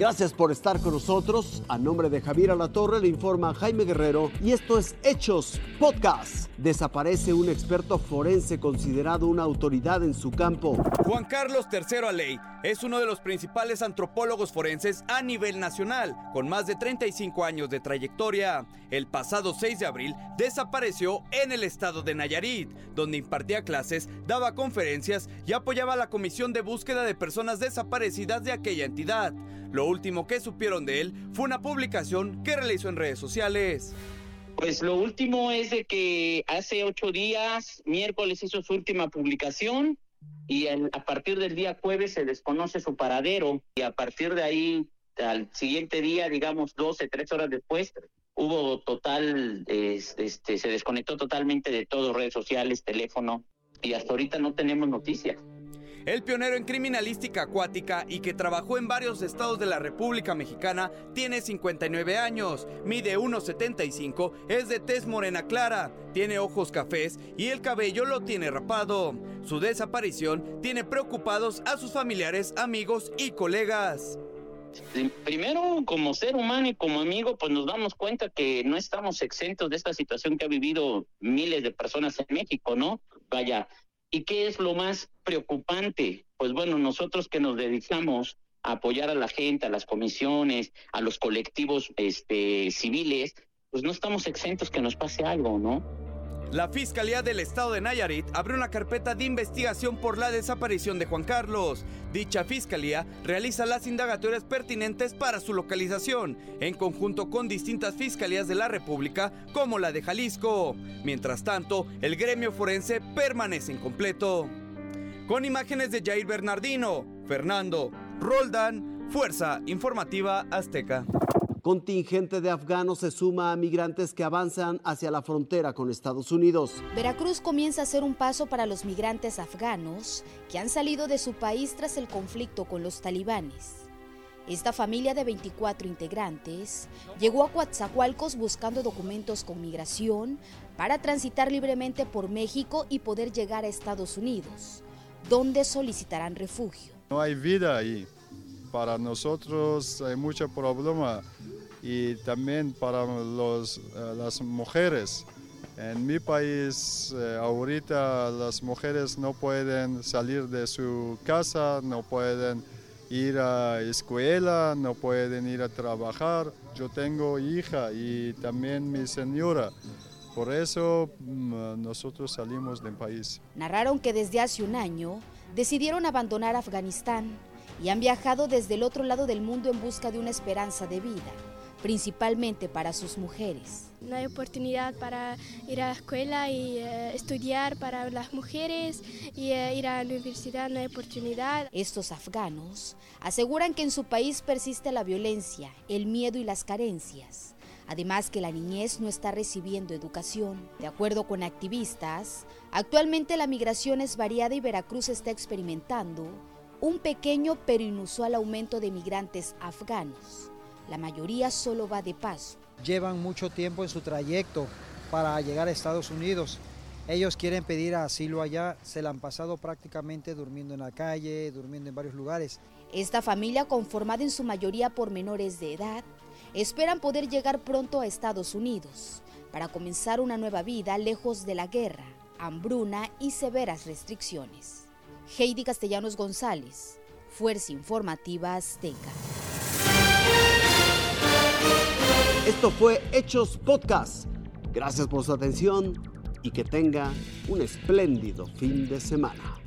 Gracias por estar con nosotros. A nombre de Javier Alatorre le informa Jaime Guerrero y esto es Hechos Podcast. Desaparece un experto forense considerado una autoridad en su campo. Juan Carlos III Aley es uno de los principales antropólogos forenses a nivel nacional, con más de 35 años de trayectoria. El pasado 6 de abril desapareció en el estado de Nayarit, donde impartía clases, daba conferencias y apoyaba la comisión de búsqueda de personas desaparecidas de aquella entidad. Último que supieron de él fue una publicación que realizó en redes sociales. Pues lo último es de que hace ocho días, miércoles hizo su última publicación y a partir del día jueves se desconoce su paradero y a partir de ahí, al siguiente día, digamos 12, tres horas después, hubo total, este, se desconectó totalmente de todo, redes sociales, teléfono y hasta ahorita no tenemos noticias. El pionero en criminalística acuática y que trabajó en varios estados de la República Mexicana tiene 59 años, mide 1,75, es de tez morena clara, tiene ojos cafés y el cabello lo tiene rapado. Su desaparición tiene preocupados a sus familiares, amigos y colegas. Primero, como ser humano y como amigo, pues nos damos cuenta que no estamos exentos de esta situación que ha vivido miles de personas en México, ¿no? Vaya, ¿Y qué es lo más preocupante? Pues bueno, nosotros que nos dedicamos a apoyar a la gente, a las comisiones, a los colectivos este, civiles, pues no estamos exentos que nos pase algo, ¿no? La Fiscalía del Estado de Nayarit abrió una carpeta de investigación por la desaparición de Juan Carlos. Dicha fiscalía realiza las indagatorias pertinentes para su localización, en conjunto con distintas fiscalías de la República, como la de Jalisco. Mientras tanto, el gremio forense permanece incompleto. Con imágenes de Jair Bernardino, Fernando, Roldán, Fuerza Informativa Azteca. Contingente de afganos se suma a migrantes que avanzan hacia la frontera con Estados Unidos. Veracruz comienza a ser un paso para los migrantes afganos que han salido de su país tras el conflicto con los talibanes. Esta familia de 24 integrantes llegó a Coatzacoalcos buscando documentos con migración para transitar libremente por México y poder llegar a Estados Unidos, donde solicitarán refugio. No hay vida ahí. Para nosotros hay mucho problema y también para los, eh, las mujeres. En mi país eh, ahorita las mujeres no pueden salir de su casa, no pueden ir a escuela, no pueden ir a trabajar. Yo tengo hija y también mi señora. Por eso mm, nosotros salimos del país. Narraron que desde hace un año decidieron abandonar Afganistán y han viajado desde el otro lado del mundo en busca de una esperanza de vida principalmente para sus mujeres. No hay oportunidad para ir a la escuela y eh, estudiar para las mujeres y eh, ir a la universidad, no hay oportunidad. Estos afganos aseguran que en su país persiste la violencia, el miedo y las carencias. Además que la niñez no está recibiendo educación. De acuerdo con activistas, actualmente la migración es variada y Veracruz está experimentando un pequeño pero inusual aumento de migrantes afganos la mayoría solo va de paso. Llevan mucho tiempo en su trayecto para llegar a Estados Unidos. Ellos quieren pedir asilo allá, se la han pasado prácticamente durmiendo en la calle, durmiendo en varios lugares. Esta familia, conformada en su mayoría por menores de edad, esperan poder llegar pronto a Estados Unidos para comenzar una nueva vida lejos de la guerra, hambruna y severas restricciones. Heidi Castellanos González, Fuerza Informativa Azteca. Esto fue Hechos Podcast. Gracias por su atención y que tenga un espléndido fin de semana.